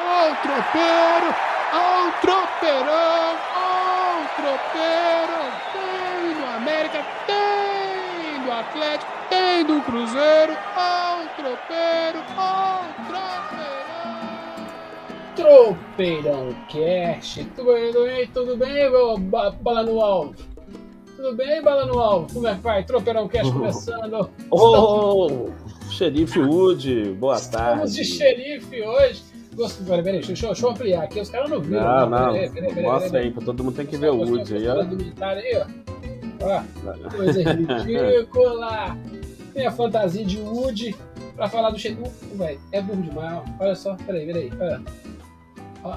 Ó o tropeiro, ó o tropeirão, ó o tropeiro. Tem do América, tem do Atlético, tem do Cruzeiro, ó o tropeiro, ó o tropeirão. Tropeirão Cast, tudo bem, tudo bem, meu bala no alvo? Tudo bem, bala no alvo? Como é que vai? Tropeirão Cast começando. Ô, xerife Wood, boa Estamos tarde. de xerife hoje. Gosto, peraí, peraí, deixa, eu- deixa eu ampliar aqui, os caras não viram. Não, não, Peraí, peraí, peraí, mostra aí, pra todo mundo tem que ver o Wood aí, ó. Do militar aí, ó. Ó, coisa ridícula. Tem a fantasia de Woody pra falar do xerife. Uh, velho, é burro demais, ó. Olha só, peraí, peraí. Ó. Ó.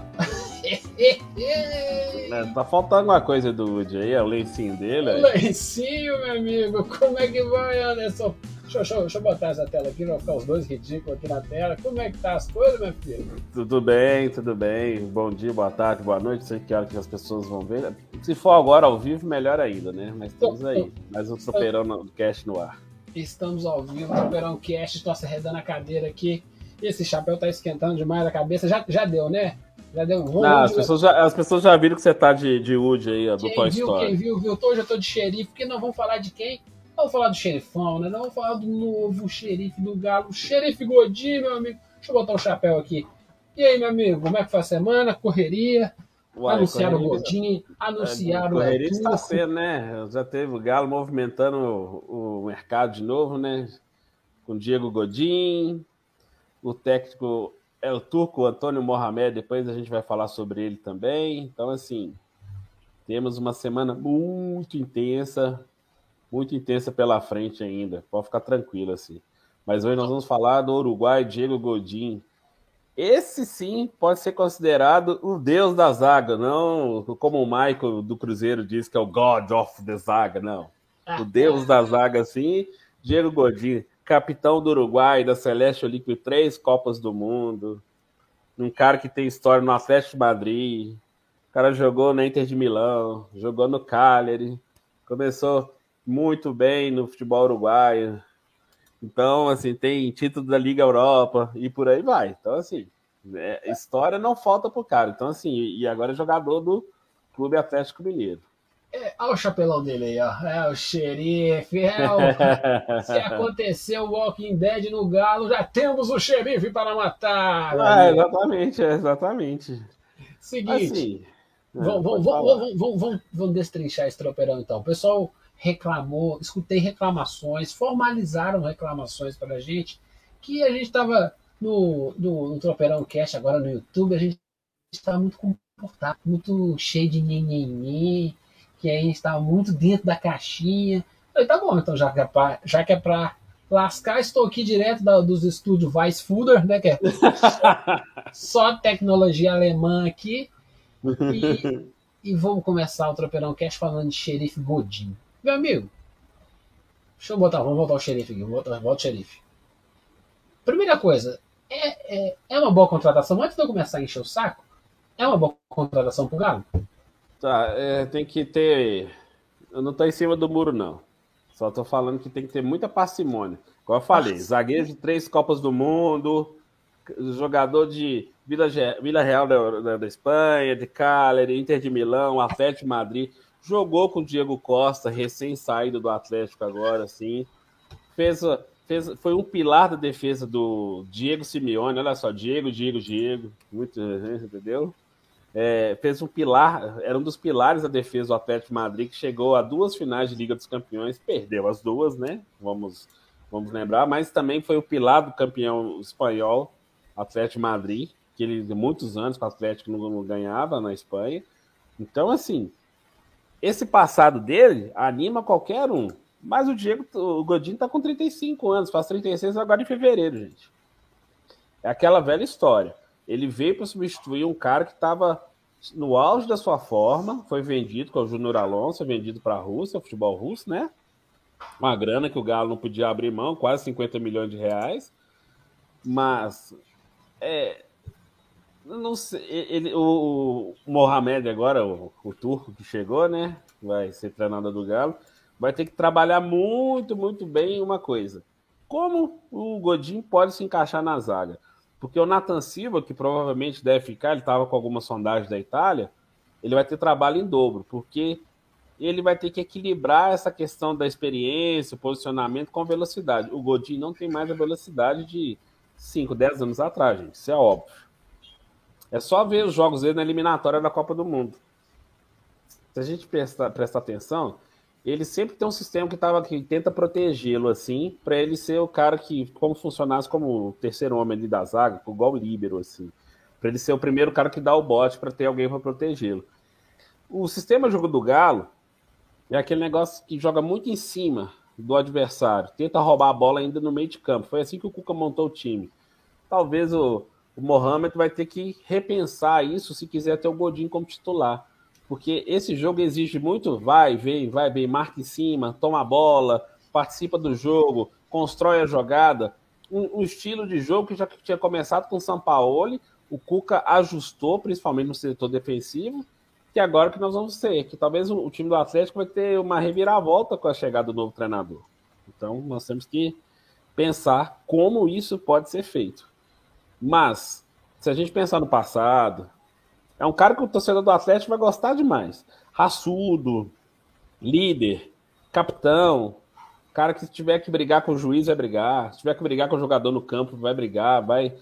É, tá faltando uma coisa do Wood aí, é o lencinho dele. aí. Lencinho, meu amigo. Como é que vai, Anderson? Deixa, eu- deixa, deixa eu botar essa tela aqui, pra ficar os dois ridículos aqui na tela. Como é que tá as coisas, meu filho? Tudo bem, tudo bem. Bom dia, boa tarde, boa noite. Sei que hora que as pessoas vão ver. Se for agora ao vivo, melhor ainda, né? Mas estamos aí. Mais um tropeirão no cast no ar. Estamos ao vivo, Tropeirão Cast, estou arredando a cadeira aqui. Esse chapéu tá esquentando demais a cabeça. Já, já deu, né? Já deu um Não, rumo. as, pessoas já, as pessoas já viram que você tá de, de Wood aí, ó, do Quem Toy viu, quem Story. viu, viu. Hoje eu tô de xerife, porque nós vamos falar de quem? Vamos falar do xerifão, né? Nós vamos falar do novo xerife do Galo, o xerife Godinho, meu amigo. Deixa eu botar o chapéu aqui. E aí, meu amigo, como é que foi a semana? Correria? Uai, anunciaram o correria- Godinho, anunciaram o correria El está sendo, né? Já teve o Galo movimentando o, o mercado de novo, né? Com Diego Godin, o técnico é o turco Antônio Mohamed, depois a gente vai falar sobre ele também. Então, assim, temos uma semana muito intensa, muito intensa pela frente ainda. Pode ficar tranquilo, assim. Mas hoje nós vamos falar do Uruguai, Diego Godin. Esse sim pode ser considerado o deus da zaga, não como o Michael do Cruzeiro diz que é o God of the zaga, não. O deus da zaga, sim, Diego Godin, capitão do Uruguai, da Celeste Olímpico, três Copas do Mundo, um cara que tem história no Atlético de Madrid, o cara jogou na Inter de Milão, jogou no Cagliari, começou muito bem no futebol uruguaio, então, assim, tem título da Liga Europa e por aí vai. Então, assim, é, história não falta pro cara. Então, assim, e agora é jogador do Clube Atlético Mineiro. É, olha o chapelão dele aí, ó. É o xerife, é o... Se aconteceu o Walking Dead no Galo, já temos o xerife para matar. Ah, exatamente, é, exatamente. Seguinte, Assim, é, vamos, vamos, vamos, vamos, vamos, destrinchar esse tropeirão então. Pessoal reclamou, escutei reclamações, formalizaram reclamações para a gente, que a gente estava no, no, no Tropeirão Cast agora no YouTube, a gente estava muito comportado, muito cheio de nhenhenhê, que a gente estava muito dentro da caixinha. Eu falei, tá bom, então já que é pra, já que é pra lascar, estou aqui direto da- dos estúdios Weissfuder, né, que é só tecnologia alemã aqui, e, e vamos começar o Tropeirão Cast falando de xerife Godinho. Meu amigo, deixa eu botar, vamos voltar o xerife aqui, voltar, volta o xerife. Primeira coisa, é, é, é uma boa contratação, antes de eu começar a encher o saco, é uma boa contratação pro Galo? Tá, é, tem que ter. Eu não tô em cima do muro, não. Só tô falando que tem que ter muita parcimônia. Como eu falei, zagueiro de três Copas do Mundo, jogador de Vila, Vila Real da, da- da Espanha, de Cagliari, Inter de Milão, Atlético de Madrid. Jogou com o Diego Costa, recém-saído do Atlético agora, assim. Fez, fez, foi um pilar da defesa do Diego Simeone. Olha só, Diego, Diego, Diego. Muito, entendeu? É, fez um pilar, era um dos pilares da defesa do Atlético Madrid, que chegou a duas finais de Liga dos Campeões, perdeu as duas, né? Vamos, vamos lembrar, mas também foi o pilar do campeão espanhol, Atlético Madrid, que ele muitos anos o Atlético não, não ganhava na Espanha. Então, assim, esse passado dele anima qualquer um. Mas o Diego, o Godinho tá com 35 anos, faz 36 agora em fevereiro, gente. É aquela velha história. Ele veio para substituir um cara que estava no auge da sua forma, foi vendido com o Júnior Alonso, vendido para a Rússia, futebol russo, né? Uma grana que o Galo não podia abrir mão, quase 50 milhões de reais. Mas é, não sei, ele, o, Mohamed agora, o, o turco que chegou, né? Vai ser treinador do Galo, vai ter que trabalhar muito, muito bem uma coisa. Como o Godin pode se encaixar na zaga? Porque o Nathan Silva, que provavelmente deve ficar, ele estava com alguma sondagem da Itália, ele vai ter trabalho em dobro, porque ele vai ter que equilibrar essa questão da experiência, posicionamento com velocidade. O Godin não tem mais a velocidade de 5, 10 anos atrás, gente. Isso é óbvio. É só ver os jogos dele na eliminatória da Copa do Mundo. Se a gente prestar, atenção, ele sempre tem um sistema que, tava, que tenta protegê-lo assim, para ele ser o cara que, como funcionasse como o terceiro homem ali da zaga, igual o líbero, assim. Para ele ser o primeiro cara que dá o bote para ter alguém para protegê-lo. O sistema jogo do Galo, é aquele negócio que joga muito em cima do adversário, tenta roubar a bola ainda no meio de campo. Foi assim que o Cuca montou o time. Talvez o, o Mohamed vai ter que repensar isso se quiser ter o Godinho como titular. Porque esse jogo exige muito vai, vem, vai, vem, marca em cima, toma a bola, participa do jogo, constrói a jogada. Um, um estilo de jogo que já tinha começado com o Sampaoli, o Cuca ajustou, principalmente no setor defensivo, que agora que nós vamos ter, que talvez o, o, time do Atlético vai ter uma reviravolta com a chegada do novo treinador. Então nós temos que pensar como isso pode ser feito. Mas, se a gente pensar no passado, é um cara que o torcedor do Atlético vai gostar demais. Raçudo, líder, capitão, cara que se tiver que brigar com o juiz vai brigar, se tiver que brigar com o jogador no campo vai brigar, vai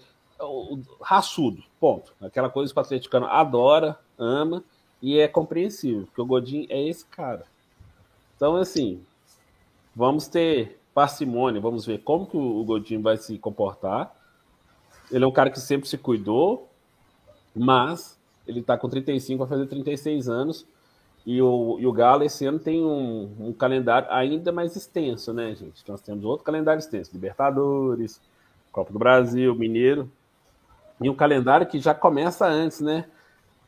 raçudo, ponto. Aquela coisa que o atleticano adora, ama e é compreensível, porque o Godin é esse cara. Então, assim, vamos ter parcimônia, vamos ver como que o Godin vai se comportar. Ele é um cara que sempre se cuidou, mas ele está com 35, vai fazer 36 anos. E o, e o Galo esse ano tem um, um, calendário ainda mais extenso, né, gente? Nós temos outro calendário extenso: Libertadores, Copa do Brasil, Mineiro. E um calendário que já começa antes, né?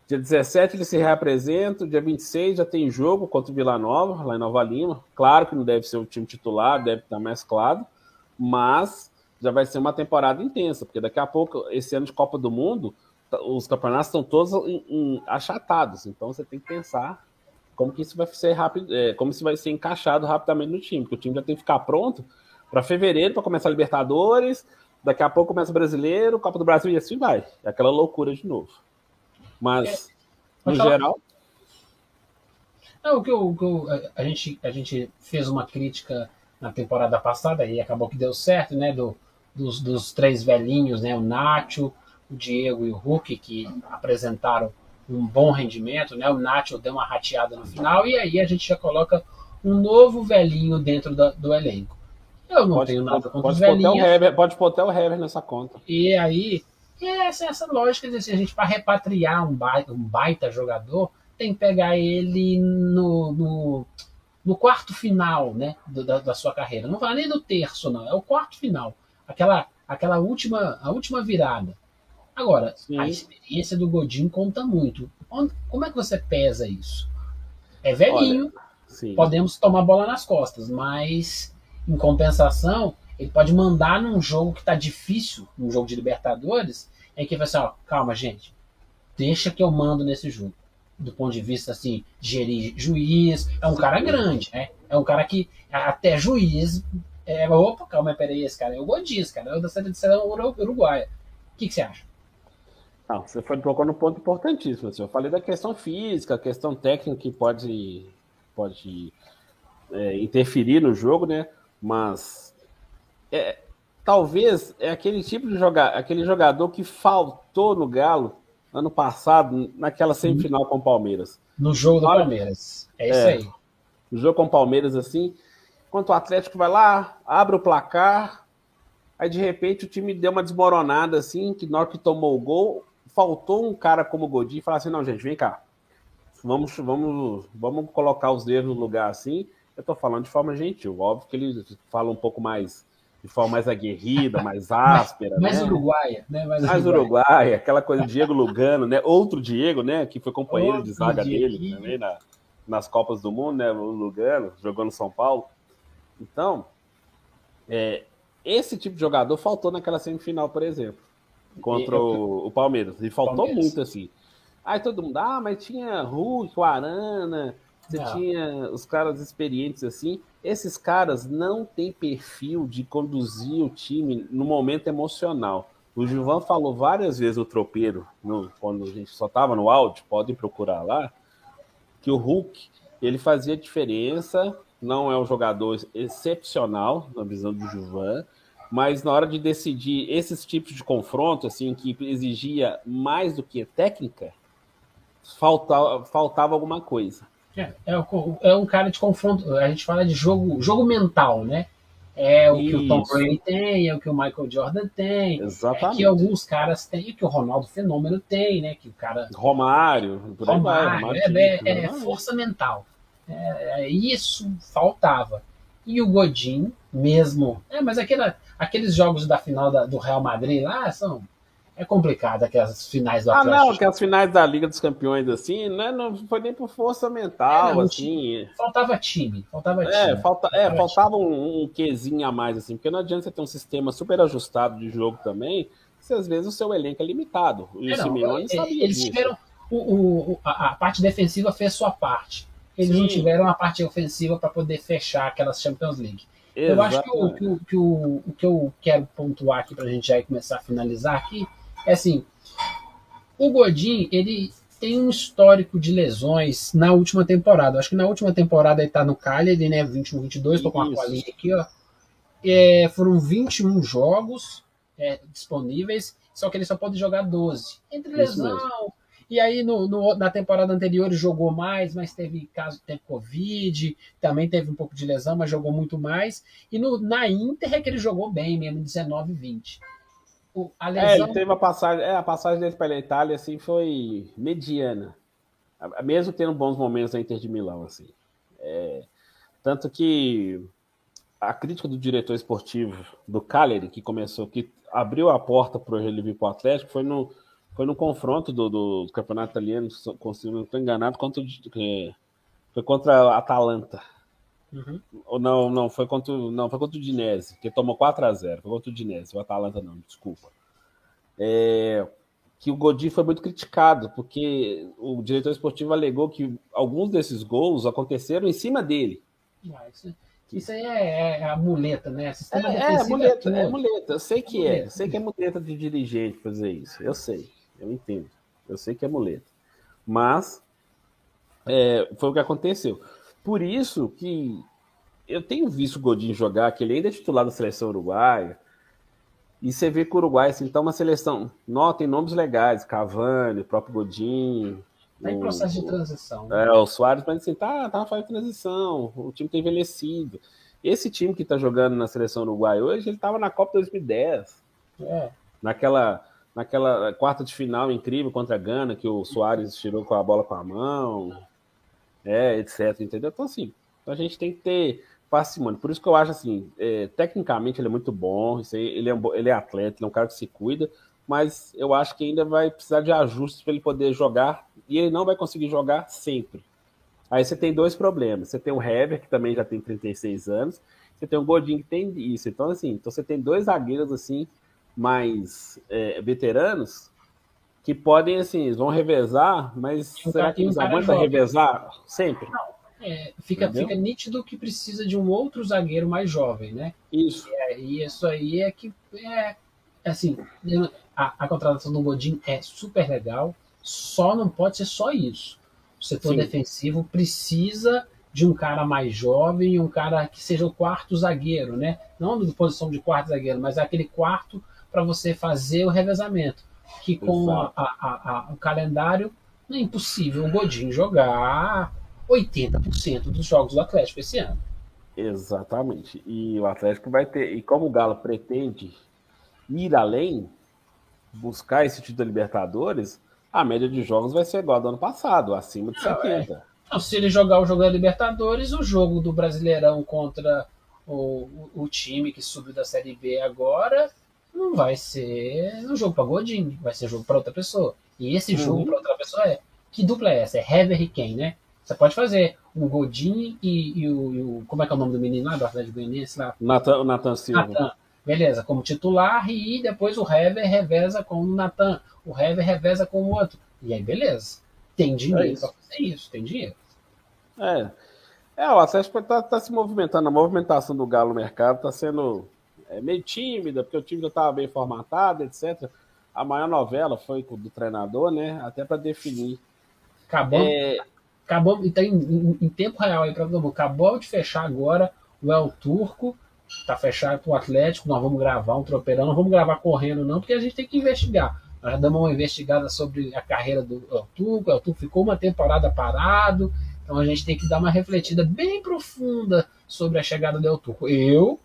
Dia 17 ele se reapresenta, dia 26 já tem jogo contra o Vila Nova, lá em Nova Lima. Claro que não deve ser o time titular, deve estar mesclado, mas já vai ser uma temporada intensa, porque daqui a pouco, esse ano de Copa do Mundo, os campeonatos estão todos em, em, achatados, então você tem que pensar como que isso vai ser rápido, é, como isso vai ser encaixado rapidamente no time, porque o time já tem que ficar pronto para fevereiro para começar a Libertadores, daqui a pouco começa o Brasileiro, Copa do Brasil e assim vai. É aquela loucura de novo. Mas, é, no geral. Não, o que, eu, o que eu, a, gente, a gente fez uma crítica na temporada passada e acabou que deu certo, né? Do, dos, dos três velhinhos, né? O Nacho, o Diego e o Hulk, que apresentaram um bom rendimento, né? O Nacho deu uma rateada no final e aí a gente já coloca um novo velhinho dentro da, do elenco. Eu não pode, tenho nada contra pode os velhinhos. Pode botar o Hever nessa conta. E aí essa, essa lógica de assim, a gente, para repatriar um baita, um baita jogador, tem que pegar ele no, no, no quarto final né, da, da, sua carreira. Não vai nem no terço, não, é o quarto final. Aquela, aquela última, a última virada. Agora, Sim. a experiência do Godinho conta muito. Onde, como é que você pesa isso? É velhinho, Olha, podemos tomar bola nas costas, mas em compensação, ele pode mandar num jogo que está difícil, num jogo de Libertadores, é que vai assim, ó, calma, gente, deixa que eu mando nesse jogo. Do ponto de vista, assim, gerir juiz, é um cara grande, né? É um cara que até juiz, é, opa, calma, peraí, esse cara é o Godis, cara, é o da seleção uruguaia. O que, que você acha? Não, você foi tocou no ponto importantíssimo. Assim, eu falei da questão física, questão técnica que pode, pode é, interferir no jogo, né? Mas é, talvez é aquele tipo de jogar, aquele jogador que faltou no Galo ano passado, naquela semifinal com o Palmeiras. No jogo do Palmeiras. É isso é, aí. No jogo com o Palmeiras, assim. Enquanto o Atlético vai lá, abre o placar, aí de repente o time deu uma desmoronada, assim, que na hora que tomou o gol, faltou um cara como o Godinho e falar assim: não, gente, vem cá. Vamos, vamos, vamos colocar os dedos no lugar assim. Eu tô falando de forma gentil. Óbvio que ele fala um pouco mais de forma mais aguerrida, mais áspera. mais, né? uruguaia, né? Mais, mais uruguaia. uruguaia. aquela coisa Diego Lugano, né? Outro Diego, né? Que foi companheiro Outro de zaga Diego. dele também na, nas Copas do Mundo, né? O Lugano, jogou no São Paulo. Então, é, esse tipo de jogador faltou naquela semifinal, por exemplo, contra o, o Palmeiras. E faltou Palmeiras. muito, assim. Aí todo mundo, ah, mas tinha Hulk, o Arana, você Não. tinha os caras experientes assim. Esses caras não têm perfil de conduzir o time no momento emocional. O Gilvan falou várias vezes o tropeiro, no, quando a gente só estava no áudio, podem procurar lá, que o Hulk ele fazia diferença, não é um jogador excepcional na visão do Gilvan, mas na hora de decidir esses tipos de confronto, assim, que exigia mais do que técnica, faltava, faltava alguma coisa. É, é, é um cara de confronto, a gente fala de jogo, jogo mental, né? É o Isso. que o Tom Brady tem, é o que o Michael Jordan tem, Exatamente. é que alguns caras têm, é que o Ronaldo Fenômeno tem, né? Que o cara. Romário, por aí Romário, vai, Romário é, é, é, força mental. É, isso faltava. E o Godin, mesmo. É, mas aquela, aqueles jogos da final da, do Real Madrid lá são é complicado aquelas finais do Atlético. Ah, não, aquelas finais da Liga dos Campeões, assim, né, não foi nem por força mental, é, não, assim. Faltava time, faltava é, time. Falta, é, faltava, faltava um, um quezinho a mais, assim, porque não adianta você ter um sistema super ajustado de jogo também, se às vezes o seu elenco é limitado. E é, o Simeone é, sabia Eles disso. tiveram. O, o, a, a, parte defensiva fez sua parte. Eles Sim. não tiveram a parte ofensiva para poder fechar aquelas Champions League. Exatamente. Eu acho que o que, o, que, o, o que eu quero pontuar aqui para a gente já começar a finalizar aqui é assim, o Godin, ele tem um histórico de lesões na última temporada. Acho que na última temporada ele tá no Cagliari, né, 21, 22, tô com a colinha aqui, ó. É, foram 21 jogos é, disponíveis, só que ele só pode jogar 12. Entre lesão, e aí no, no, na temporada anterior ele jogou mais, mas teve caso teve Covid, também teve um pouco de lesão, mas jogou muito mais. E no, na Inter é que ele jogou bem mesmo, 19 20 a lesão... É, ele teve uma passagem, é, a passagem dele pela Itália assim foi mediana, mesmo tendo bons momentos na Inter de Milão assim. É, tanto que a crítica do diretor esportivo do Cagliari, que começou, que abriu a porta para ele vir para o Atlético, foi no, foi no confronto do, do campeonato italiano, se não estou enganado, contra, foi contra a Atalanta. Uhum. Ou não, não, foi contra, não, foi contra o Dinese, que tomou 4 a 0 Foi contra o Dinese, o Atalanta não, desculpa. É, que o Godin foi muito criticado, porque o diretor esportivo alegou que alguns desses gols aconteceram em cima dele. Ah, isso, isso aí é, é, a muleta, né? Sistema é, é, muleta, é, é muleta, eu sei que é, muleta. é, eu sei que é muleta de dirigente fazer isso, eu sei, eu entendo, eu sei que é muleta. Mas é, foi o que aconteceu. Por isso que eu tenho visto o Godinho jogar, que ele ainda é titular da seleção uruguaia, e você vê que o Uruguai assim, tá uma seleção. Não, tem nomes legais, Cavani, o próprio Godinho. Tá em processo de transição. Né? É, o Soares, mas assim, tá, tá fazendo transição, o time tá envelhecido. Esse time que tá jogando na seleção uruguaia hoje, ele tava na Copa 2010. É. Naquela, naquela quarta de final incrível contra a Gana, que o Soares tirou com a bola com a mão é, etc. Entendeu? Então, assim, a gente tem que ter parcimônia. Por isso que eu acho assim, é, tecnicamente ele é muito bom, ele, é um, ele é atleta, ele é um cara que se cuida, mas eu acho que ainda vai precisar de ajustes para ele poder jogar, e ele não vai conseguir jogar sempre. Aí você tem dois problemas. Você tem o Hever, que também já tem 36 anos, você tem o Godinho que tem isso. Então, assim, então você tem dois zagueiros assim, mais é, veteranos, que podem, assim, vão revezar, mas um será que eles aguentam revezar sempre? Não, é, fica, fica nítido que precisa de um outro zagueiro mais jovem, né? Isso. E, e isso aí é que, é, assim, a, a contratação do Godin é super legal, só não pode ser só isso. O setor Sim. defensivo precisa de um cara mais jovem, um cara que seja o quarto zagueiro, né? Não de posição de quarto zagueiro, mas é aquele quarto para você fazer o revezamento que com a, a, a, o calendário é impossível o Godinho jogar 80% dos jogos do Atlético esse ano. Exatamente. E o Atlético vai ter. E como o Galo pretende ir além, buscar esse título da Libertadores, a média de jogos vai ser igual ao do ano passado, acima de Não, 70. É. Então, se ele jogar o jogo da Libertadores, o jogo do Brasileirão contra o, o, o time que subiu da Série B agora não vai ser um jogo para Godin, vai ser jogo para outra pessoa. E esse uhum. jogo para outra pessoa é. Que dupla é essa? É Hever e quem, né? Você pode fazer um Godin e, e, o, e, o, Como é que é o nome do menino lá do Atlético Goianiense lá? Natan, Nathan Silva. Nathan. Beleza, como titular e depois o Hever reveza com o Natan. O Hever reveza com o outro. E aí, beleza. Tem dinheiro é para fazer isso, tem dinheiro. É. É, o Atlético está tá se movimentando. A movimentação do Galo no mercado está sendo é, meio tímida, porque o time já estava bem formatado, etc. A maior novela foi do treinador, né? Até para definir. Acabou. É... Acabou, então, em, em, tempo real aí para todo mundo. Acabou de fechar agora o El Turco. Tá fechado para o Atlético. Nós vamos gravar um tropeirão. Não vamos gravar correndo, não, porque a gente tem que investigar. Nós damos uma investigada sobre a carreira do El Turco. O El Turco ficou uma temporada parado. Então a gente tem que dar uma refletida bem profunda sobre a chegada do El Turco. Eu,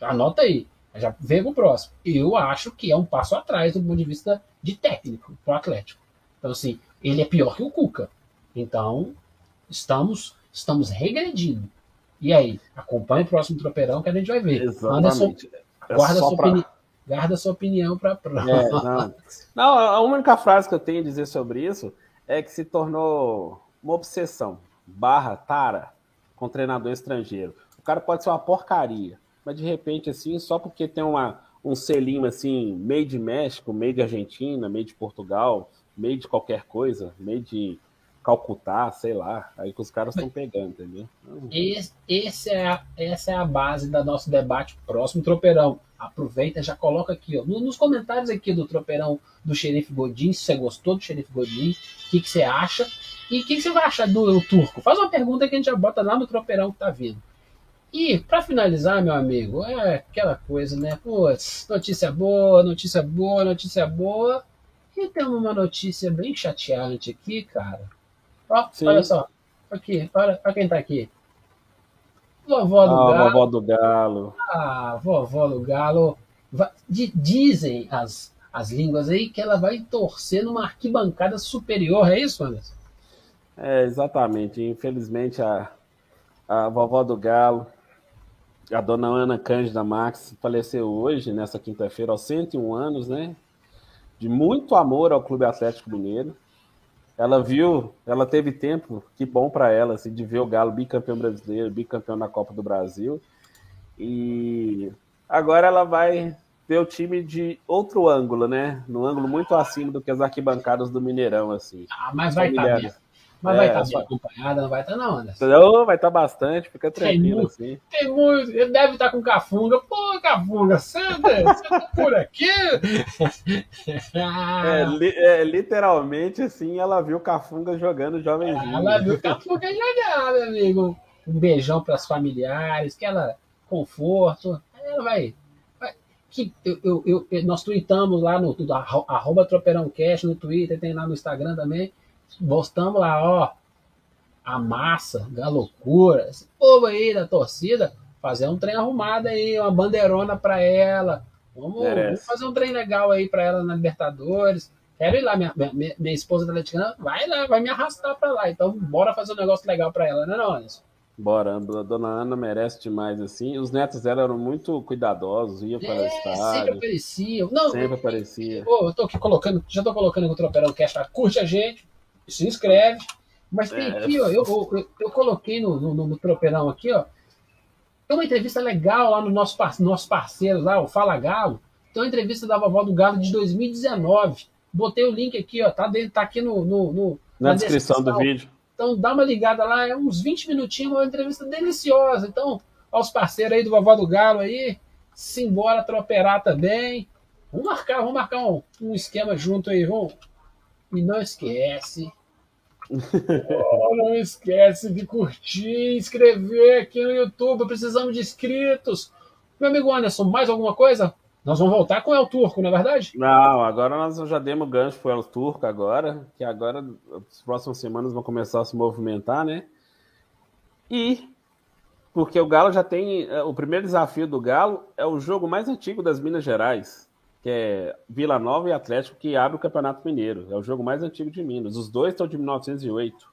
anota aí, já vem com o próximo. Eu acho que é um passo atrás do ponto de vista de técnico para o Atlético. Então, assim, ele é pior que o Cuca. Então, estamos, estamos regredindo. E aí, acompanhe o próximo tropeirão que a gente vai ver. Exatamente. É guarda, sua pra... opini... guarda sua opinião para é, não. não, a única frase que eu tenho a dizer sobre isso é que se tornou uma obsessão barra tara com treinador estrangeiro. Cara pode ser uma porcaria, mas de repente, assim, só porque tem uma, um selinho assim, meio de México, meio de Argentina, meio de Portugal, meio de qualquer coisa, meio de Calcutá, sei lá, aí que os caras estão pegando, entendeu? Esse, esse é a, essa é a base do nosso debate próximo, Tropeirão. Aproveita, já coloca aqui, ó, nos comentários aqui do Tropeirão do Xerife Godin, se você gostou do Xerife Godin, o que, que você acha? E o que, que, você vai achar do Turco? Faz uma pergunta que a gente já bota lá no Tropeirão que tá vindo. E, para finalizar, meu amigo, é aquela coisa, né? Putz, notícia boa, notícia boa, notícia boa. E tem uma notícia bem chateante aqui, cara. Ó, Sim. olha só. Aqui, olha, olha quem tá aqui. Vovó do ah, Galo. Vovó do Galo. Ah, vovó do Galo. Dizem as, as línguas aí que ela vai torcer numa arquibancada superior, é isso, Anderson? É, exatamente. Infelizmente, a, a vovó do Galo, a dona Ana Cândida Max, faleceu hoje, nessa quinta-feira, aos 101 anos, né? De muito amor ao Clube Atlético Mineiro ela viu, ela teve tempo, que bom para ela, assim, de ver o Galo bicampeão brasileiro, bicampeão na Copa do Brasil. E agora ela vai ver o time de outro ângulo, né? No ângulo muito acima do que as arquibancadas do Mineirão, assim. Ah, mas vai estar tá mas é, vai estar tá bem acompanhada, não vai estar não, Anderson. Não, vai estar tá bastante, fica tranquilo tem assim. Tem muito, ele deve estar tá com Cafunga. Pô, Cafunga, você, você tá por aqui? é, li, é, literalmente, assim, ela viu Cafunga jogando jovenzinho. Ela viu Cafunga jogar, meu amigo. Um beijão para as familiares, que ela conforto. Ela vai, que eu, eu, eu, nós tweetamos lá no tudo, arroba Tropeirão Cash no Twitter, tem lá no Instagram também. Postamos lá, ó, a massa, a loucura, esse povo aí da torcida, fazer um trem arrumado aí, uma bandeirona para ela. Vamos, vamos, fazer um trem legal aí para ela na Libertadores. Quero ir lá, minha, minha, minha esposa da Atleticana vai lá, vai me arrastar para lá. Então, bora fazer um negócio legal para ela, né, não, Anderson? Bora, a dona Ana merece demais, assim. Os netos dela eram muito cuidadosos, iam para é, estádio. Sempre apareciam. Não, sempre aparecia. eu tô aqui colocando, já tô colocando o Tropeirão Cast, curte a gente, se inscreve. Mas tem é. aqui, ó, eu, eu, eu coloquei no, no, no, tropeirão aqui, ó. Tem uma entrevista legal lá no nosso, nosso parceiro lá, o Fala Galo. Tem uma entrevista da vovó do Galo de 2019. Botei o link aqui, ó. Tá, dentro, tá aqui no, no, no na, na descrição, descrição, do vídeo. Então dá uma ligada lá, é uns 20 minutinhos, uma entrevista deliciosa. Então, aos parceiros aí do Vovó do Galo aí, simbora troperar também. Vamos marcar, vamos marcar um, um esquema junto aí, vamos. E não esquece, Oh, não esquece de curtir, inscrever aqui no YouTube. Precisamos de inscritos. Meu amigo Anderson, mais alguma coisa? Nós vamos voltar com o El Turco, não é verdade? Não, agora nós já demos gancho para o El Turco agora, que agora as próximas semanas vão começar a se movimentar, né? E porque o Galo já tem é, o primeiro desafio do Galo é o jogo mais antigo das Minas Gerais que é Vila Nova e Atlético, que abre o Campeonato Mineiro. É o jogo mais antigo de Minas. Os dois estão de 1908.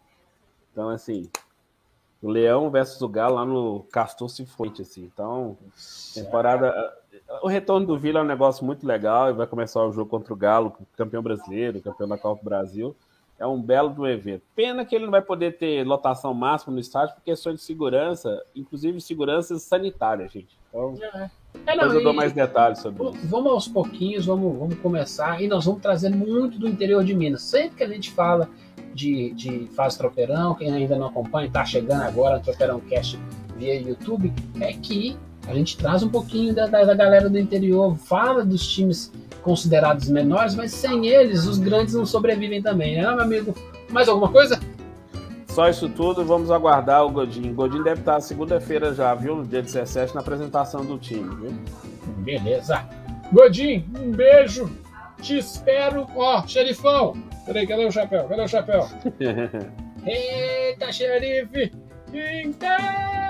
Então, assim, o Leão versus o Galo lá no Castor Cifuente, assim. Então, temporada. O retorno do Vila é um negócio muito legal e vai começar o jogo contra o Galo, campeão brasileiro, campeão da Copa do Brasil. É um belo do evento. Pena que ele não vai poder ter lotação máxima no estádio por questões de segurança, inclusive segurança sanitária, gente. Então, é. É, não, Depois eu dou mais detalhes sobre isso. Vamos aos pouquinhos, vamos, vamos começar. E nós vamos trazer muito do interior de Minas. Sempre que a gente fala de, de fase tropeirão, quem ainda não acompanha, está chegando agora no Tropeirão Cast via YouTube, é que A gente traz um pouquinho da, da, da galera do interior, fala dos times considerados menores, mas sem eles os grandes não sobrevivem também, né, meu amigo? Mais alguma coisa? Só isso tudo, vamos aguardar o Godinho. Godinho deve estar segunda-feira já, viu? No dia 17, na apresentação do time, viu? Beleza. Godinho, um beijo. Te espero. Ó, xerifão. Peraí, cadê o chapéu? Cadê o chapéu? Eita, xerife! Então...